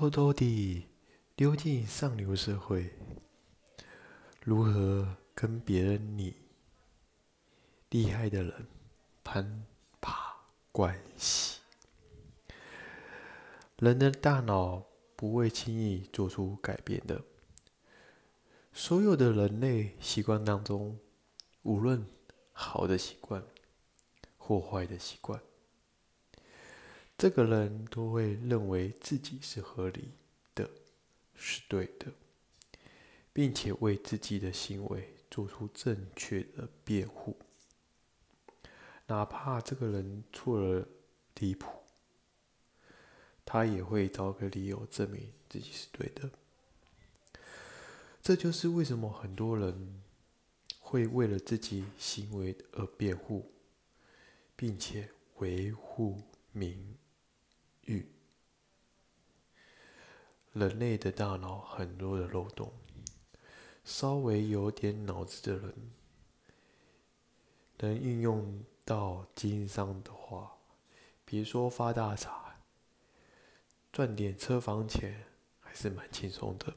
偷偷地溜进上流社会，如何跟别人你厉害的人攀爬关系？人的大脑不会轻易做出改变的。所有的人类习惯当中，无论好的习惯或坏的习惯，这个人都会认为自己是合理的，是对的，并且为自己的行为做出正确的辩护，哪怕这个人错了离谱。他也会找个理由证明自己是对的。这就是为什么很多人会为了自己行为而辩护，并且维护名人类的大脑很多的漏洞，稍微有点脑子的人，能运用到经商的话，别说发大财。赚点车房钱还是蛮轻松的，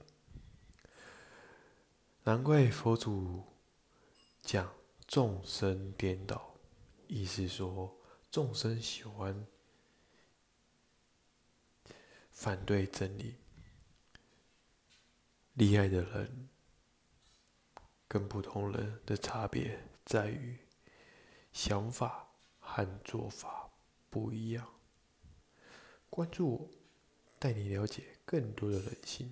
难怪佛祖讲众生颠倒，意思说众生喜欢反对真理。厉害的人跟普通人的差别在于想法和做法不一样。关注我。带你了解更多的人性。